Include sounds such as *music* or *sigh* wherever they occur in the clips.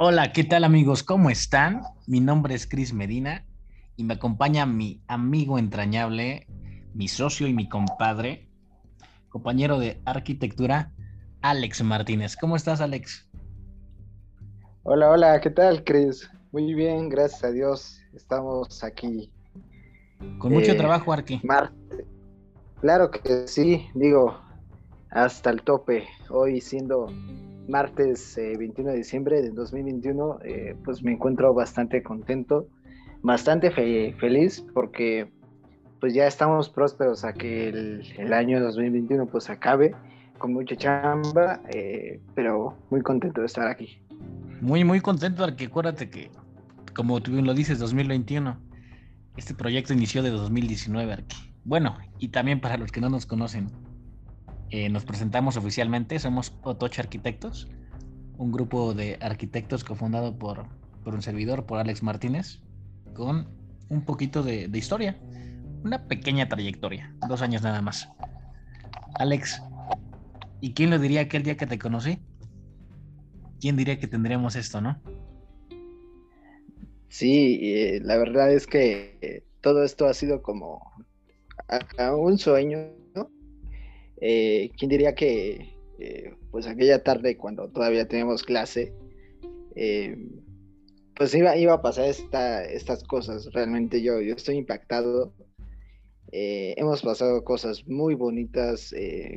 Hola, ¿qué tal amigos? ¿Cómo están? Mi nombre es Cris Medina y me acompaña mi amigo entrañable, mi socio y mi compadre, compañero de arquitectura, Alex Martínez. ¿Cómo estás, Alex? Hola, hola, ¿qué tal, Cris? Muy bien, gracias a Dios. Estamos aquí. Con mucho eh, trabajo, Arqui. Marte. Claro que sí, digo, hasta el tope. Hoy siendo martes 21 eh, de diciembre de 2021, eh, pues me encuentro bastante contento, bastante feliz porque pues ya estamos prósperos a que el, año 2021 pues acabe con mucha chamba, eh, pero muy contento de estar aquí. Muy, muy contento, porque acuérdate que, como tú bien lo dices, 2021, este proyecto inició de 2019, Arqui. Bueno, y también para los que no nos conocen, eh, nos presentamos oficialmente, somos Otoche Arquitectos, un grupo de arquitectos cofundado por, por un servidor, por Alex Martínez, con un poquito de, historia, una pequeña trayectoria, dos años nada más. Alex, ¿y quién lo diría aquel día que te conocí? ¿Quién diría que tendríamos esto, no? Sí, eh, la verdad es que eh, todo esto ha sido como un sueño eh, ¿Quién diría que, eh, pues aquella tarde cuando todavía teníamos clase, eh, pues iba, iba a pasar esta, estas cosas? Realmente yo, yo estoy impactado. hemos pasado cosas muy bonitas,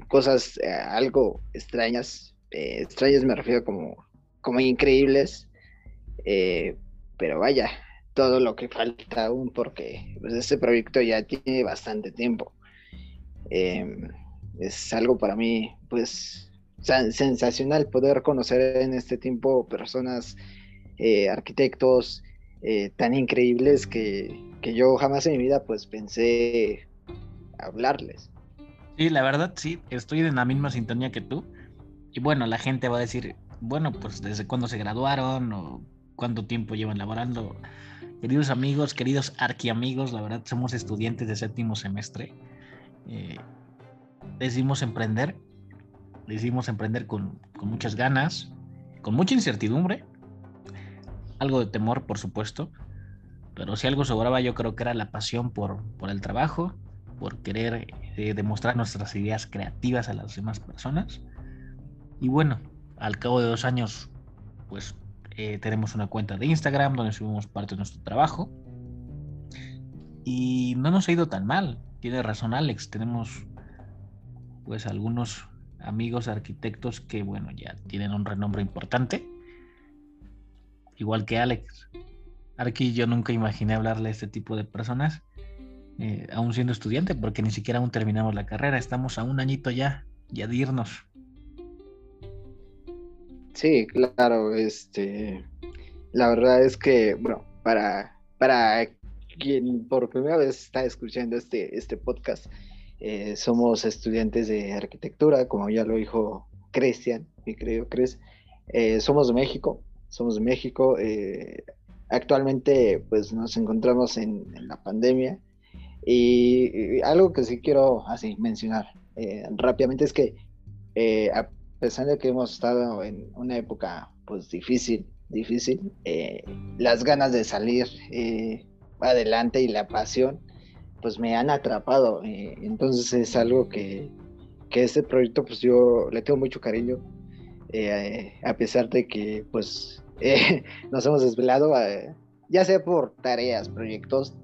cosas algo extrañas. extrañas me refiero como, como increíbles. pero vaya, todo lo que falta aún porque pues, este proyecto ya tiene bastante tiempo. Es algo para mí, pues, sensacional poder conocer en este tiempo personas, eh, arquitectos eh, tan increíbles que, yo jamás en mi vida, pues, pensé hablarles. Sí, la verdad, sí, estoy en la misma sintonía que tú. Y bueno, la gente va a decir, bueno, pues, ¿desde cuándo se graduaron o cuánto tiempo llevan laborando? Queridos amigos, queridos arquiamigos, la verdad somos estudiantes de séptimo semestre. Eh, decidimos emprender, decidimos emprender con, muchas ganas, con mucha incertidumbre, algo de temor, por supuesto, pero si algo sobraba yo creo que era la pasión por, por el trabajo, por querer eh, demostrar nuestras ideas creativas a las demás personas. Y bueno, al cabo de dos años, pues eh, tenemos una cuenta de Instagram donde subimos parte de nuestro trabajo. Y no nos ha ido tan mal. Tiene razón Alex, tenemos pues algunos amigos arquitectos que, bueno, ya tienen un renombre importante. Igual que Alex. Arqui, yo nunca imaginé hablarle a este tipo de personas, eh, aún siendo estudiante, porque ni siquiera aún terminamos la carrera. Estamos a un añito ya, ya de irnos. Sí, claro, este, la verdad es que, bueno, para, para quien por primera vez está escuchando este, este podcast, eh, somos estudiantes de arquitectura, como ya lo dijo Cristian, mi querido Cris. Eh, somos de México, somos de México. Eh, actualmente, pues nos encontramos en, la pandemia. Y, algo que sí quiero así mencionar rápidamente es que a pesar de que hemos estado en una época pues difícil, difícil, las ganas de salir adelante y la pasión pues me han atrapado. Eh, entonces es algo que, que, este proyecto pues yo le tengo mucho cariño, eh, a pesar de que pues *laughs* eh, nos hemos desvelado, ya sea por tareas, proyectos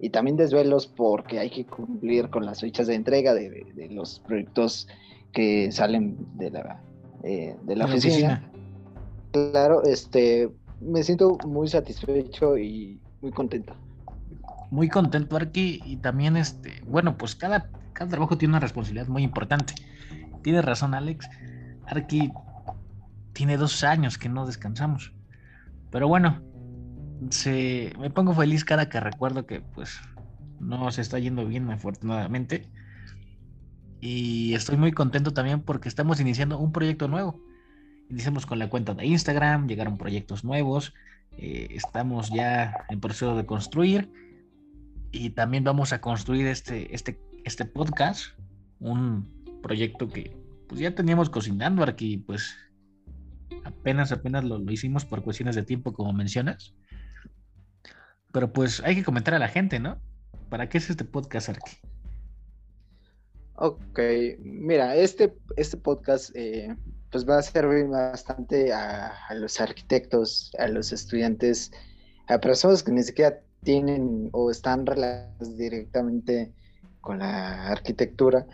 y también desvelos porque hay que cumplir con las fechas de entrega de, los proyectos que salen de la, de la oficina. Claro, este, me siento muy satisfecho y muy contento muy contento, Arqui, y también, este, bueno, pues cada, cada trabajo tiene una responsabilidad muy importante. Tienes razón, Alex. Arqui tiene dos años que no descansamos. Pero bueno, se, me pongo feliz cada que recuerdo que, pues, no se está yendo bien, afortunadamente. Y estoy muy contento también porque estamos iniciando un proyecto nuevo. Iniciamos con la cuenta de Instagram, llegaron proyectos nuevos, eh, estamos ya en proceso de construir y también vamos a construir este, este, este podcast, un proyecto que pues ya teníamos cocinando aquí, pues apenas, apenas lo, lo hicimos por cuestiones de tiempo, como mencionas. Pero pues hay que comentar a la gente, ¿no? ¿Para qué es este podcast, Arqui? Ok, mira, este, este podcast eh, pues va a servir bastante a, los arquitectos, a los estudiantes, a personas que ni siquiera tienen o están relacionadas directamente con la arquitectura,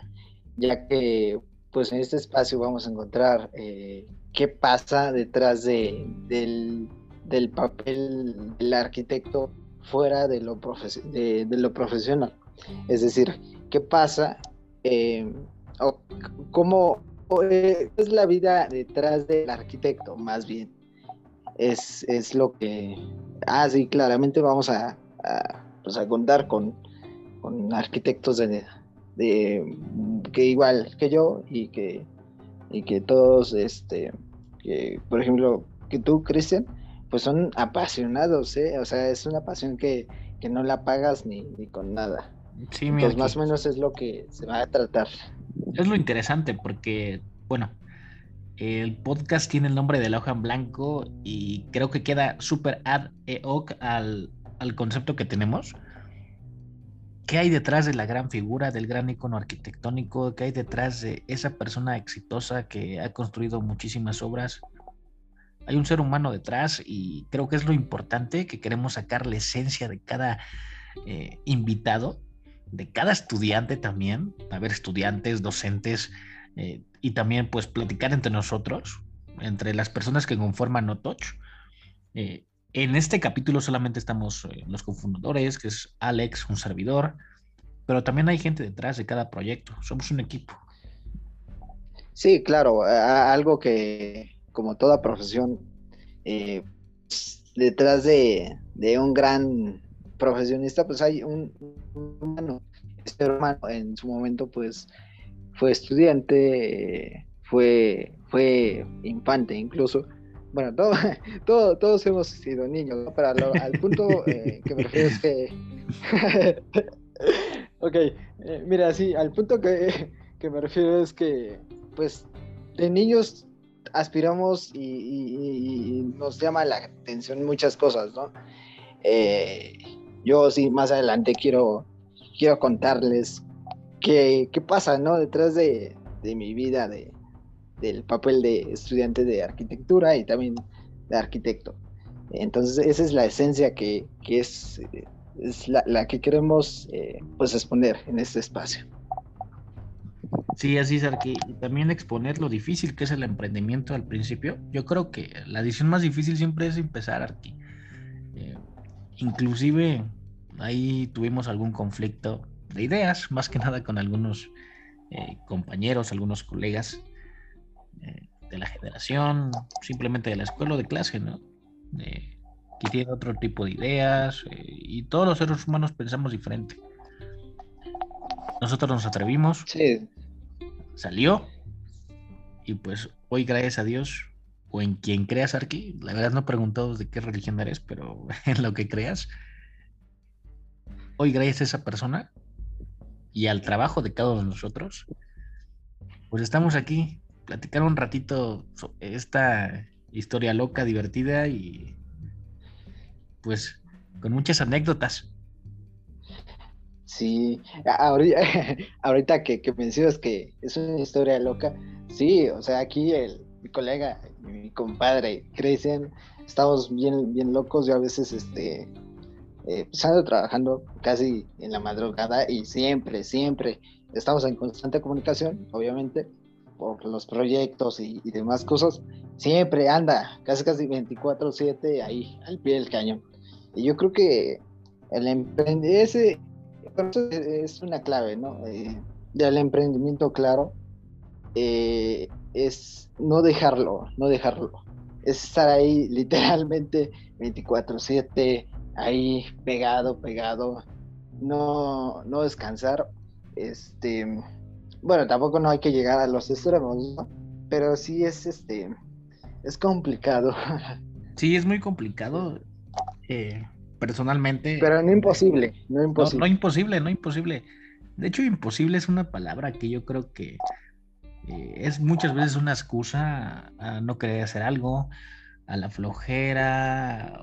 ya que pues en este espacio vamos a encontrar eh, qué pasa detrás de, del, del, papel del arquitecto fuera de lo, de, lo profesional. Es decir, qué pasa, eh, o cómo eh, es la vida detrás del arquitecto, más bien. Es, es lo que... Ah, sí, claramente vamos a, pues a contar con, con arquitectos de, de, que igual que yo y que, y que todos, este, que, por ejemplo, que tú, Cristian, pues son apasionados, ¿eh? O sea, es una pasión que, que no la pagas ni, ni con nada. Sí, Entonces, más o menos es lo que se va a tratar. Es lo interesante porque, bueno, el podcast tiene el nombre de la hoja en blanco y creo que queda súper ad hoc al, al concepto que tenemos. ¿Qué hay detrás de la gran figura, del gran icono arquitectónico? ¿Qué hay detrás de esa persona exitosa que ha construido muchísimas obras? hay un ser humano detrás y creo que es lo importante que queremos sacar la esencia de cada eh, invitado, de cada estudiante también, a ver, estudiantes, docentes eh, y también pues platicar entre nosotros, entre las personas que conforman NoTouch. Eh, en este capítulo solamente estamos los cofundadores, que es Alex, un servidor, pero también hay gente detrás de cada proyecto, somos un equipo. Sí, claro, algo que, como toda profesión, eh, detrás de, un gran profesionista, pues hay un, humano. Este hermano en su momento, pues, fue estudiante, fue, fue infante incluso. Bueno, todo, *laughs* todos hemos sido niños, Pero al punto eh, que me refiero es que... *laughs* ok, eh, mira, sí, al punto que, que me refiero es que, pues, de niños aspiramos y, nos llama la atención muchas cosas, ¿no? Eh, yo sí, más adelante quiero, quiero contarles qué, pasa, ¿no? Detrás de, mi vida, de, del papel de estudiante de arquitectura y también de arquitecto. Entonces, esa es la esencia que, es, es la, que queremos eh, pues exponer en este espacio. Sí, así es, Arqui. Y también exponer lo difícil que es el emprendimiento al principio. Yo creo que la decisión más difícil siempre es empezar, Arqui. Eh, inclusive ahí tuvimos algún conflicto de ideas, más que nada con algunos eh, compañeros, algunos colegas eh, de la generación, simplemente de la escuela o de clase, ¿no? que tienen otro tipo de ideas y todos los seres humanos pensamos diferente. Nosotros nos atrevimos. Sí salió. Y pues hoy, gracias a Dios, o en quien creas, Arqui, la verdad no he preguntado de qué religión eres, pero *laughs* en lo que creas, hoy, gracias a esa persona y al trabajo de cada uno de nosotros, pues estamos aquí, platicar un ratito esta historia loca, divertida y pues con muchas anécdotas. Sí, *laughs* ahorita, que, que, mencionas que es una historia loca, sí, o sea, aquí el, mi colega, mi compadre Cristian, estamos bien, bien locos, yo a veces, este, eh, pues ando trabajando casi en la madrugada y siempre, siempre estamos en constante comunicación, obviamente, por los proyectos y, demás cosas, siempre anda casi casi 24/7 ahí al pie del cañón. Y yo creo que el emprendedor, ese es una clave, ¿no? Eh, del emprendimiento, claro, eh, es no dejarlo, no dejarlo. Es estar ahí literalmente 24/7, ahí pegado, pegado, no, no descansar. Este, bueno, tampoco no hay que llegar a los extremos, ¿no? Pero sí es este, es complicado. *laughs* Sí, es muy complicado. Eh, personalmente. Pero no imposible, no imposible. No, imposible, no imposible. De hecho, imposible es una palabra que yo creo que eh, es muchas veces una excusa a no querer hacer algo, a la flojera,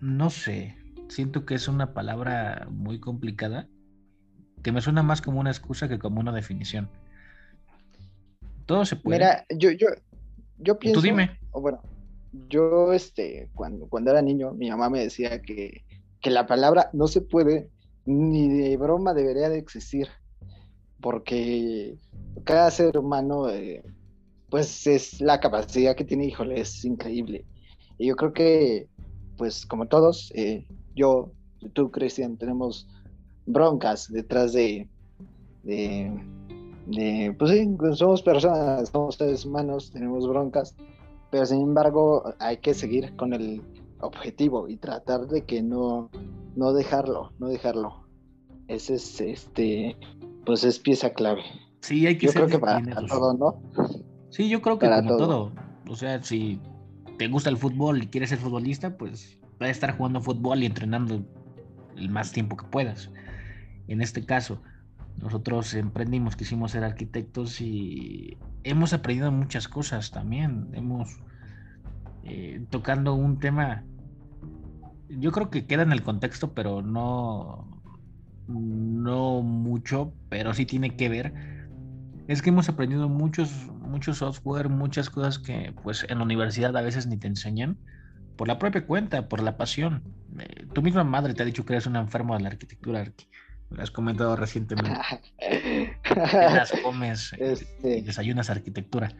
no sé, siento que es una palabra muy complicada, que me suena más como una excusa que como una definición. Todo se puede. Mira, yo, yo, yo pienso. Tú dime. bueno, yo, este, cuando, cuando era niño, mi mamá me decía que, que la palabra no se puede, ni de broma debería de existir, porque cada ser humano, eh, pues es la capacidad que tiene, híjole, es increíble. Y yo creo que, pues como todos, eh, yo, tú, Cristian, tenemos broncas detrás de, de, pues sí, somos personas, somos seres humanos, tenemos broncas, pero sin embargo hay que seguir con el objetivo y tratar de que no, no dejarlo, no dejarlo. Ese es, este, pues es pieza clave. Sí, hay que Yo creo que para, todo, ¿no? Sí, yo creo que para como todo. O sea, si te gusta el fútbol y quieres ser futbolista, pues vas a estar jugando fútbol y entrenando el más tiempo que puedas. En este caso, nosotros emprendimos, quisimos ser arquitectos y hemos aprendido muchas cosas también. Hemos eh, tocando un tema, yo creo que queda en el contexto, pero no, no mucho, pero sí tiene que ver. Es que hemos aprendido muchos, muchos software, muchas cosas que pues en la universidad a veces ni te enseñan por la propia cuenta, por la pasión. Eh, tu misma madre te ha dicho que eres un enfermo de la arquitectura, lo has comentado recientemente. las *laughs* comes eh, este... y desayunas arquitectura.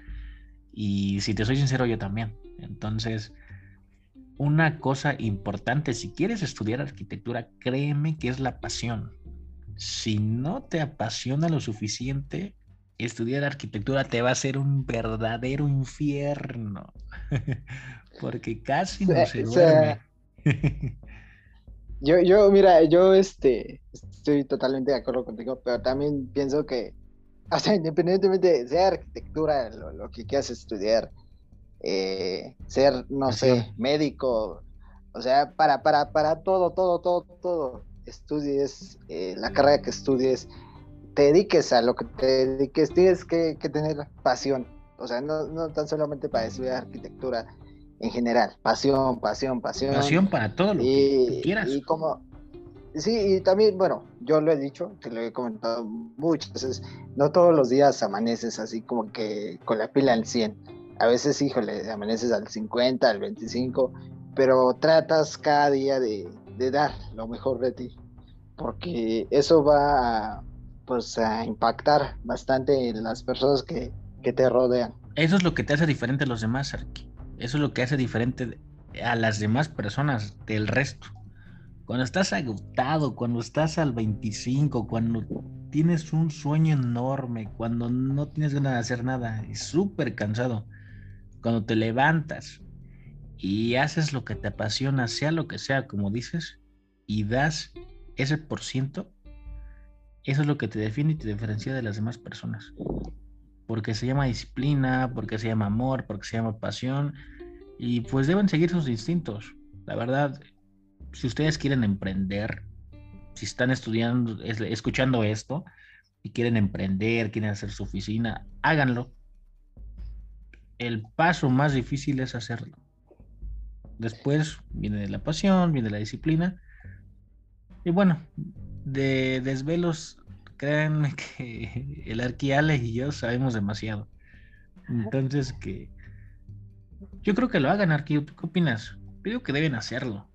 Y si te soy sincero, yo también. Entonces, una cosa importante, si quieres estudiar arquitectura, créeme que es la pasión. Si no te apasiona lo suficiente, estudiar arquitectura te va a ser un verdadero infierno. *laughs* Porque casi no se duerme. Yo, yo, mira, yo este, estoy totalmente de acuerdo contigo, pero también pienso que, o sea, independientemente de sea arquitectura, lo, que quieras estudiar, eh, ser, no sé, médico, o sea, para, para, para todo, todo, todo, todo, estudies eh, la carrera que estudies, te dediques a lo que te dediques, tienes que, que tener pasión, o sea, no, no tan solamente para estudiar arquitectura, en general. Pasión, pasión, pasión. Pasión para todo lo que quieras. Y como, sí, y también, bueno, yo lo he dicho, te lo he comentado muchas veces, no todos los días amaneces así como que con la pila al 100. A veces, híjole, amaneces al 50, al 25, pero tratas cada día de, dar lo mejor de ti, porque eso va a, pues, a impactar bastante las personas que, que te rodean. Eso es lo que te hace diferente a los demás, Arki. Eso es lo que hace diferente a las demás personas del resto. Cuando estás agotado, cuando estás al 25, cuando tienes un sueño enorme, cuando no tienes ganas de hacer nada, es súper cansado. Cuando te levantas y haces lo que te apasiona, sea lo que sea, como dices, y das ese por ciento, eso es lo que te define y te diferencia de las demás personas porque se llama disciplina, porque se llama amor, porque se llama pasión, y pues deben seguir sus instintos. La verdad, si ustedes quieren emprender, si están estudiando, escuchando esto y quieren emprender, quieren hacer su oficina, háganlo. El paso más difícil es hacerlo. Después viene la pasión, viene la disciplina. Y bueno, de desvelos créanme que *laughs* el Arquiale y yo sabemos demasiado. Entonces que yo creo que lo hagan, Arqui. ¿Tú qué opinas? Creo que deben hacerlo.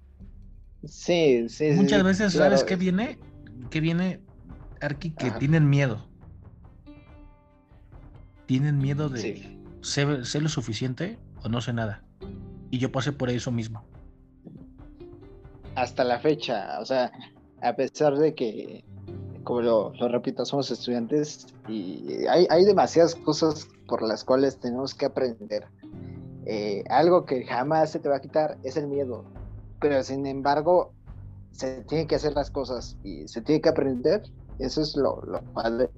Sí, sí. Muchas veces, ¿sabes qué viene? ¿Qué viene, Arqui? Que tienen miedo. Tienen miedo de ser, lo suficiente o no sé nada. Y yo pasé por eso mismo. Hasta la fecha, o sea, a pesar de que como lo, repito, somos estudiantes y hay, hay, demasiadas cosas por las cuales tenemos que aprender. Eh, algo que jamás se te va a quitar es el miedo, pero sin embargo se tienen que hacer las cosas y se tiene que aprender. Eso es lo, padre.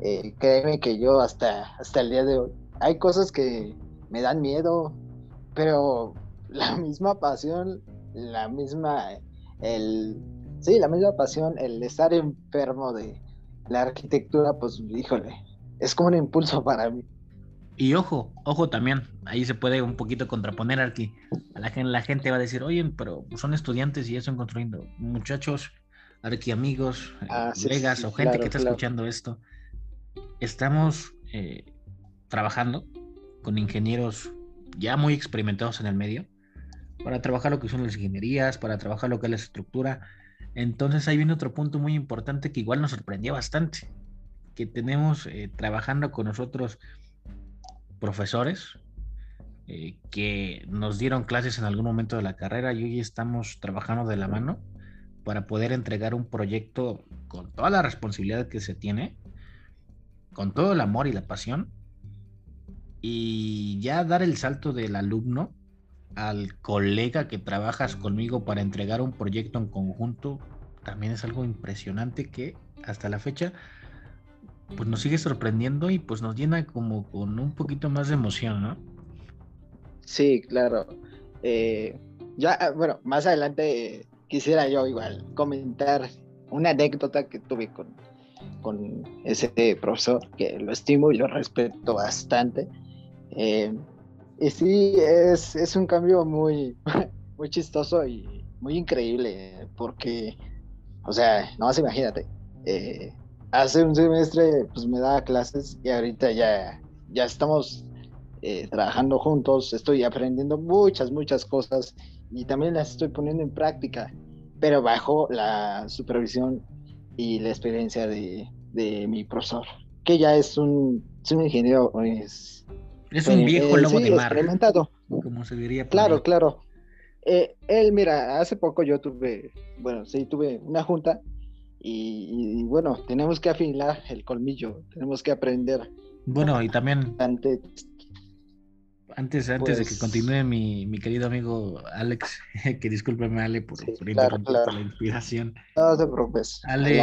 Eh, créeme que yo hasta, hasta el día de hoy hay cosas que me dan miedo, pero la misma pasión, la misma, el Sí, la misma pasión, el estar enfermo de la arquitectura, pues híjole, es como un impulso *laughs* para mí. Y ojo, ojo también, ahí se puede un poquito contraponer aquí. A la gente, la gente va a decir, oye, pero son estudiantes y ya están construyendo. Muchachos, aquí amigos, eh, ah, colegas o gente que está escuchando esto, estamos eh, trabajando con ingenieros ya muy experimentados en el medio para trabajar lo que son las ingenierías, para trabajar lo que es la estructura. Entonces ahí viene otro punto muy importante que igual nos sorprendió bastante, que tenemos eh, trabajando con nosotros profesores eh, que nos dieron clases en algún momento de la carrera y hoy estamos trabajando de la mano para poder entregar un proyecto con toda la responsabilidad que se tiene, con todo el amor y la pasión, y ya dar el salto del alumno al colega que trabajas conmigo para entregar un proyecto en conjunto, también es algo impresionante que hasta la fecha pues nos sigue sorprendiendo y pues nos llena como con un poquito más de emoción, ¿no? Sí, claro. Eh, ya, ah, bueno, más adelante quisiera yo igual comentar una anécdota que tuve con, con ese profesor, que lo estimo y lo respeto bastante. Eh, y sí, es, es, un cambio muy, *laughs* muy chistoso y muy increíble, porque, o sea, no más imagínate, eh, hace un semestre pues me daba clases y ahorita ya, ya estamos eh, trabajando juntos, estoy aprendiendo muchas, muchas cosas y también las estoy poniendo en práctica, pero bajo la supervisión y la experiencia de, de mi profesor, que ya es un, es un ingeniero, es, es un viejo eh, lobo de mar. Experimentado. Como se diría. Claro, claro. Eh, él, mira, hace poco yo tuve, bueno, sí, tuve una junta y, bueno, tenemos que afilar el colmillo, tenemos que aprender. Bueno, y también antes, antes, de que pues continúe mi, mi, querido amigo Alex, *laughs* que discúlpeme Ale por, la inspiración. No te preocupes. Ale,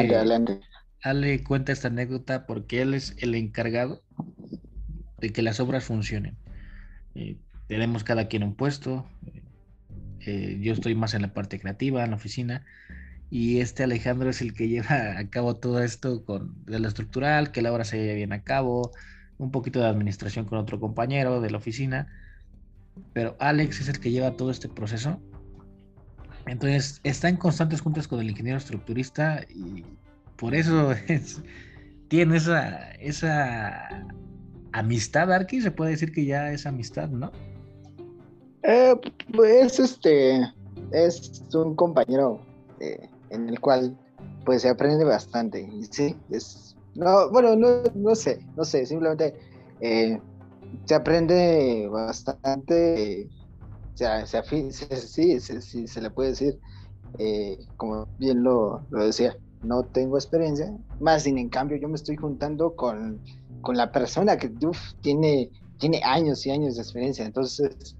Ale cuenta esta anécdota porque él es el encargado de que las obras funcionen. Eh, tenemos cada quien un puesto. Eh, yo estoy más en la parte creativa, en la oficina y este Alejandro es el que *laughs* lleva a cabo todo esto con de lo estructural, que la obra se lleve bien a cabo, un poquito de administración con otro compañero de la oficina, pero Alex es el que lleva todo este proceso. Entonces está en constantes juntas con el ingeniero estructurista y por eso *laughs* tiene esa, esa amistad, Arki, se puede decir que ya es amistad, ¿no? Eh, pues este es un compañero eh, en el cual pues se aprende bastante. Y sí, es, no, bueno, no, no sé, no sé, simplemente eh, se aprende bastante, o sea, se, sí, sí, se le puede decir, eh, como bien lo, lo, decía, no tengo experiencia, más sin en cambio yo me estoy juntando con, con la persona que tiene, tiene años y años de experiencia, entonces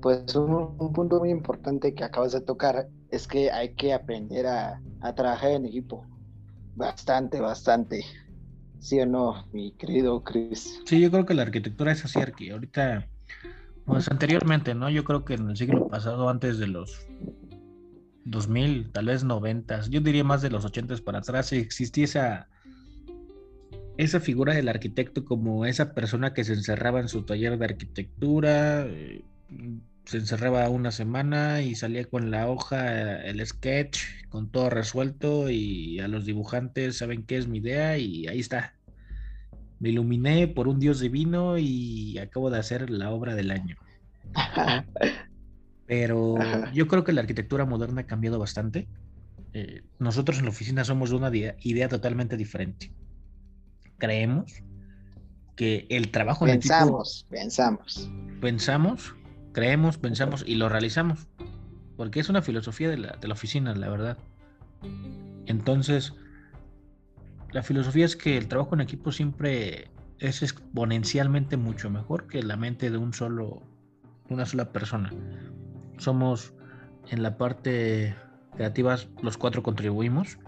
pues un, punto muy importante que acabas de tocar es que hay que aprender a, trabajar en equipo. Bastante, bastante. ¿Sí o no, mi querido Chris? Sí, yo creo que la arquitectura es así, Arqui. Ahorita, pues anteriormente, ¿no? Yo creo que en el siglo pasado, antes de los 2000, tal vez 90, yo diría más de los 80 para atrás, existía esa, esa figura del arquitecto como esa persona que se encerraba en su taller de arquitectura, eh, se encerraba una semana y salía con la hoja, el sketch, con todo resuelto y a los dibujantes saben qué es mi idea y ahí está. Me iluminé por un dios divino y acabo de hacer la obra del año. Pero yo creo que la arquitectura moderna ha cambiado bastante. Eh, nosotros en la oficina somos de una idea totalmente diferente. Creemos que el trabajo pensamos, en pensamos, pensamos, pensamos creemos, pensamos y lo realizamos. Porque es una filosofía de la, de la oficina, la verdad. Entonces, la filosofía es que el trabajo en equipo siempre es exponencialmente mucho mejor que la mente de un solo, una sola persona. Somos en la parte creativa, los cuatro contribuimos,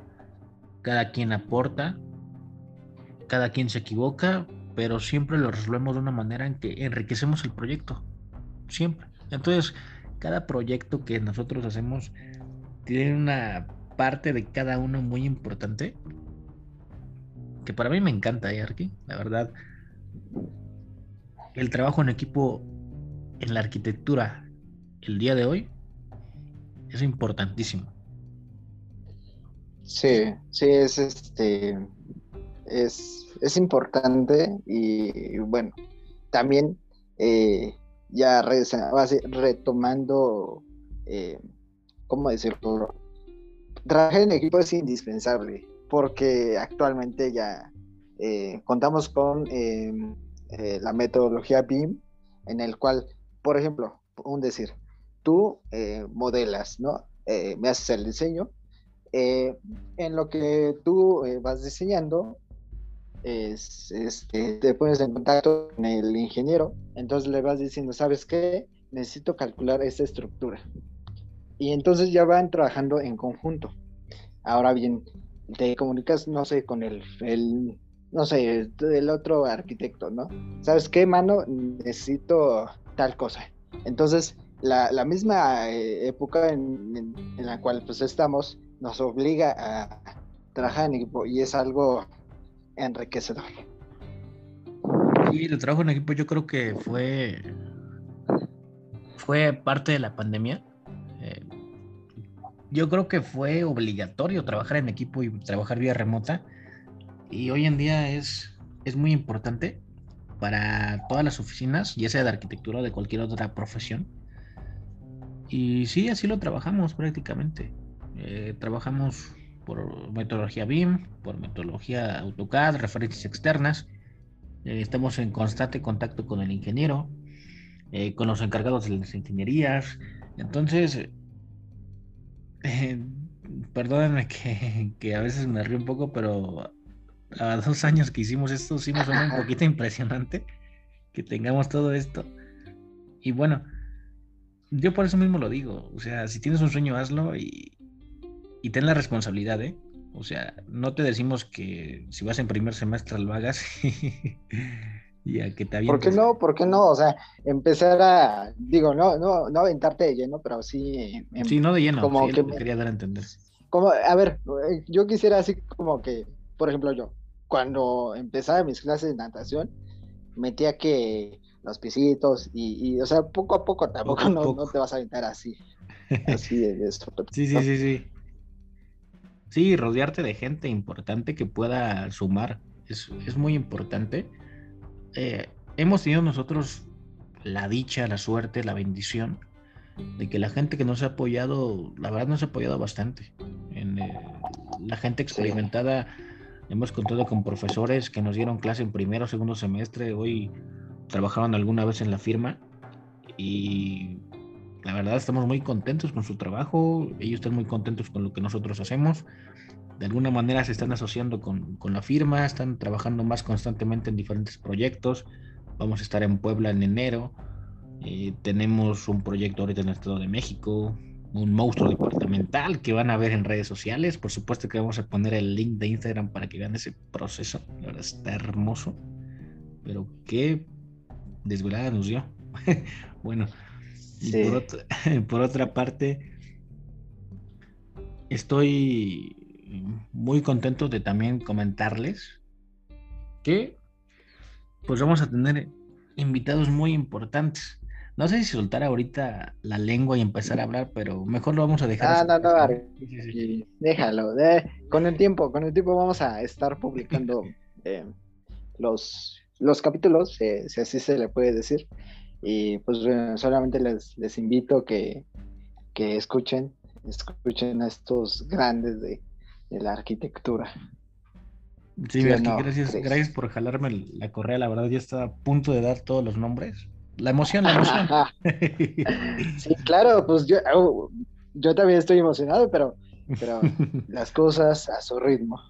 cada quien aporta, cada quien se equivoca, pero siempre lo resolvemos de una manera en que enriquecemos el proyecto siempre. Entonces, cada proyecto que nosotros hacemos tiene una parte de cada uno muy importante que para mí me encanta, ¿eh, La verdad, el trabajo en equipo en la arquitectura el día de hoy es importantísimo. Sí, sí, es este, es, es importante y bueno, también eh, ya retomando, eh, ¿cómo decirlo? Trabajar en equipo es indispensable porque actualmente ya eh, contamos con em, eh, la metodología BIM en el cual, por ejemplo, un decir, tú modelas, ¿no? me haces el diseño. en lo que tú vas diseñando, es, este, te pones en contacto con el ingeniero, entonces le vas diciendo, ¿sabes qué? Necesito calcular esta estructura. Y entonces ya van trabajando en conjunto. Ahora bien, te comunicas, no sé, con el, el no sé, el otro arquitecto, ¿no? ¿Sabes qué, mano? Necesito tal cosa. Entonces, la, la misma eh, época en, en, la cual pues estamos nos obliga a trabajar en equipo y es algo enriquecedor. Sí, el trabajo en equipo yo creo que fue, fue parte de la pandemia. Eh, yo creo que fue obligatorio trabajar en equipo y trabajar vía remota. Y hoy en día es, es muy importante para todas las oficinas, ya sea de arquitectura o de cualquier otra profesión. Y sí, así lo trabajamos prácticamente. Eh, trabajamos por metodología BIM, por metodología AutoCAD, referencias externas. Eh, estamos en constante contacto con el ingeniero, eh, con los encargados de las ingenierías. Entonces, eh, perdónenme que, que, a veces me río un poco, pero a dos años que hicimos esto, sí me suena un poquito impresionante que tengamos todo esto. Y bueno, yo por eso mismo lo digo. O sea, si tienes un sueño, hazlo y, y ten la responsabilidad, ¿eh? O sea, no te decimos que si vas en primer semestre lo hagas *laughs* y a que te avientes. ¿Por qué no? ¿Por qué no? O sea, empezar a, digo, no, no, no aventarte de lleno, pero sí. sí, no de lleno, como que me quería dar a entender. Como, a ver, eh, yo quisiera así como que, por ejemplo, yo, cuando empezaba mis clases de natación, metía que los pisitos y, y o sea, poco a poco tampoco no, no, te vas a aventar así. *laughs* Así de esto. sí, sí, sí, sí. Sí, rodearte de gente importante que pueda sumar es, muy importante. Eh, hemos tenido nosotros la dicha, la suerte, la bendición de que la gente que nos ha apoyado, la verdad nos ha apoyado bastante. En, eh, la gente experimentada, hemos contado con profesores que nos dieron clase en primero o segundo semestre, hoy trabajaron alguna vez en la firma y la verdad estamos muy contentos con su trabajo, ellos están muy contentos con lo que nosotros hacemos. De alguna manera se están asociando con, la firma, están trabajando más constantemente en diferentes proyectos. Vamos a estar en Puebla en enero. Eh, tenemos un proyecto ahorita en el Estado de México, un monstruo departamental que van a ver en redes sociales. Por supuesto que vamos a poner el link de Instagram para que vean ese proceso. La verdad está hermoso. Pero qué desvelada nos dio. *laughs* bueno, *laughs* por, otra, parte, estoy muy contento de también comentarles que pues vamos a tener invitados muy importantes. No sé si soltar ahorita la lengua y empezar a hablar, pero mejor lo vamos a dejar. Ah, no, no, déjalo. con el tiempo, con el tiempo vamos a estar publicando *laughs* eh, los, los capítulos, eh, si así se le puede decir. Y pues solamente les, les invito que, que escuchen, escuchen a estos grandes de, la arquitectura. Sí, gracias, gracias por jalarme la correa, la verdad ya estaba a punto de dar todos los nombres. La emoción, la emoción. *laughs* *laughs* sí, claro, pues yo, yo también estoy emocionado, pero, pero *laughs* las cosas a su ritmo.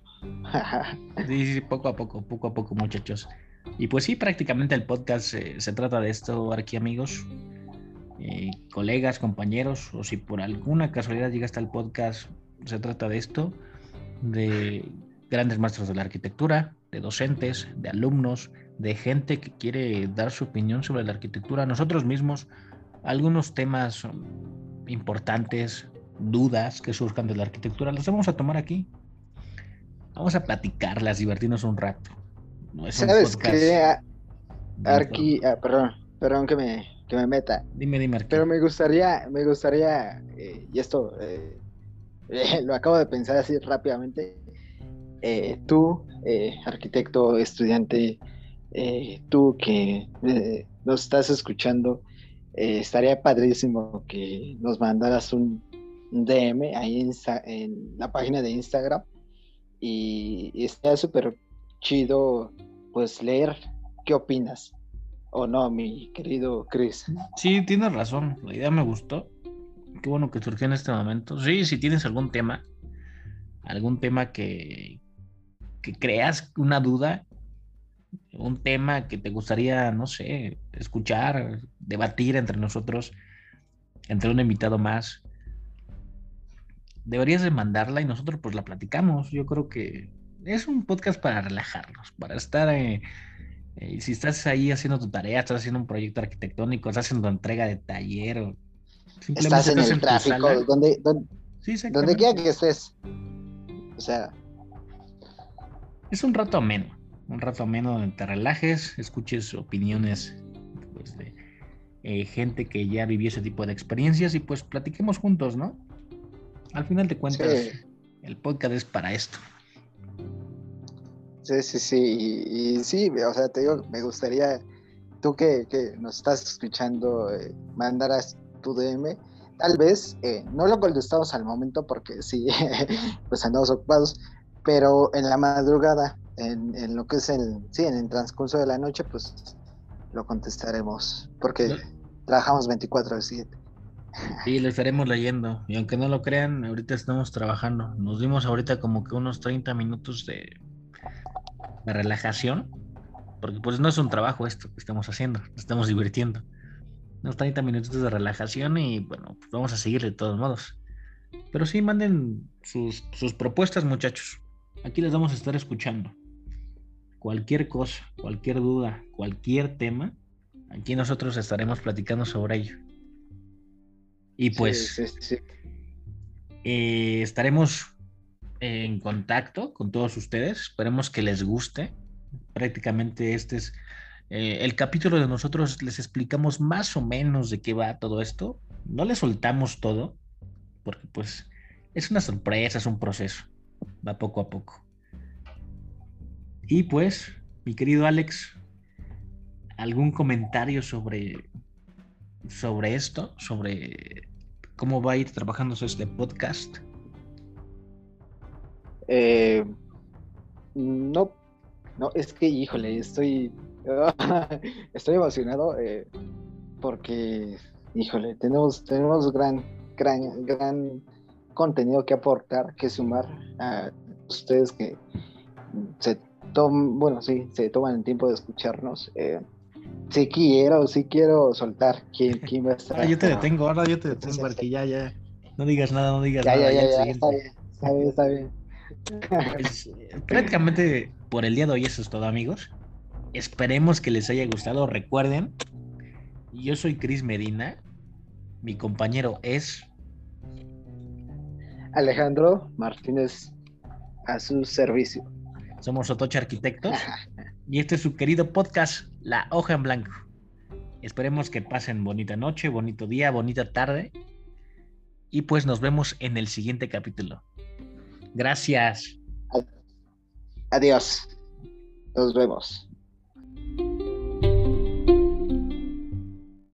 sí, sí, poco a poco, poco a poco, muchachos. Y pues sí, prácticamente el podcast se trata de esto, aquí amigos, eh, colegas, compañeros, o si por alguna casualidad llegaste al podcast, se trata de esto, de grandes maestros de la arquitectura, de docentes, de alumnos, de gente que quiere dar su opinión sobre la arquitectura, nosotros mismos, algunos temas importantes, dudas que surjan de la arquitectura, los vamos a tomar aquí. Vamos a platicarlas, divertirnos un rato. ¿Sabes qué? Arqui, ah, perdón, perdón que me, que me meta. Dime, dime, Pero me gustaría, me gustaría, eh, y esto eh, *laughs* lo acabo de pensar así rápidamente. Eh, tú, arquitecto, estudiante, tú que nos estás escuchando, estaría padrísimo que nos mandaras un, DM ahí en, la página de Instagram y, y estaría súper chido pues leer qué opinas o no, mi querido Chris. Sí, tienes razón, la idea me gustó. Qué bueno que surgió en este momento. Sí, si tienes algún tema, algún tema que, que creas una duda, un tema que te gustaría, no sé, escuchar, debatir entre nosotros, entre un invitado más, deberías de mandarla y nosotros pues la platicamos. Yo creo que es un podcast para relajarnos, para estar... Eh, eh, si estás ahí haciendo tu tarea, estás haciendo un proyecto arquitectónico, estás haciendo entrega de taller o estás en el tráfico, donde, donde, quiera que estés. O sea. Es un rato ameno, un rato ameno donde te relajes, escuches opiniones pues, de eh, gente que ya vivió ese tipo de experiencias y pues platiquemos juntos, ¿no? Al final de cuentas, el podcast es para esto. Sí, sí, sí. Y, sí, o sea, te digo, me gustaría, tú que, nos estás escuchando, eh, mandaras tu DM. Tal vez eh, no lo contestamos al momento porque sí, *laughs* pues andamos ocupados, pero en la madrugada, en, lo que es el, sí, en el transcurso de la noche, pues lo contestaremos porque trabajamos 24 a 7. Sí, lo estaremos leyendo. Y aunque no lo crean, ahorita estamos trabajando. Nos dimos ahorita como que unos 30 minutos de de relajación, porque pues no es un trabajo esto que estamos haciendo, nos estamos divirtiendo. Unos 30 minutos de relajación y bueno, pues vamos a seguir de todos modos. Pero sí, manden sus, sus propuestas, muchachos. Aquí les vamos a estar escuchando. Cualquier cosa, cualquier duda, cualquier tema, aquí nosotros estaremos platicando sobre ello. Y pues eh, estaremos en contacto con todos ustedes. Esperemos que les guste. Prácticamente este es eh, el capítulo de nosotros. Les explicamos más o menos de qué va todo esto. No les soltamos todo, porque pues es una sorpresa, es un proceso. Va poco a poco. Y pues, mi querido Alex, ¿algún comentario sobre, sobre esto? Sobre cómo va a ir trabajándose este podcast. Eh, no, no, es que, híjole, estoy, *laughs* estoy emocionado eh, porque, híjole, tenemos, tenemos gran, gran, gran contenido que aportar, que sumar a ustedes que se toman, bueno, sí, se toman el tiempo de escucharnos. Eh, si quiero, si quiero soltar quién, quién va a estar. Ahora yo te detengo, ahora yo te detengo, porque ya, ya. No digas nada, no digas ya, nada. Ya, ya, ya, está bien, está bien, está bien. Pues, *laughs* prácticamente por el día de hoy eso es todo, amigos. Esperemos que les haya gustado. Recuerden, yo soy Cris Medina. Mi compañero es Alejandro Martínez a su servicio. Somos Otocha Arquitectos *laughs* y este es su querido podcast La Hoja en Blanco. Esperemos que pasen bonita noche, bonito día, bonita tarde y pues nos vemos en el siguiente capítulo. Gracias. Adiós. Nos vemos.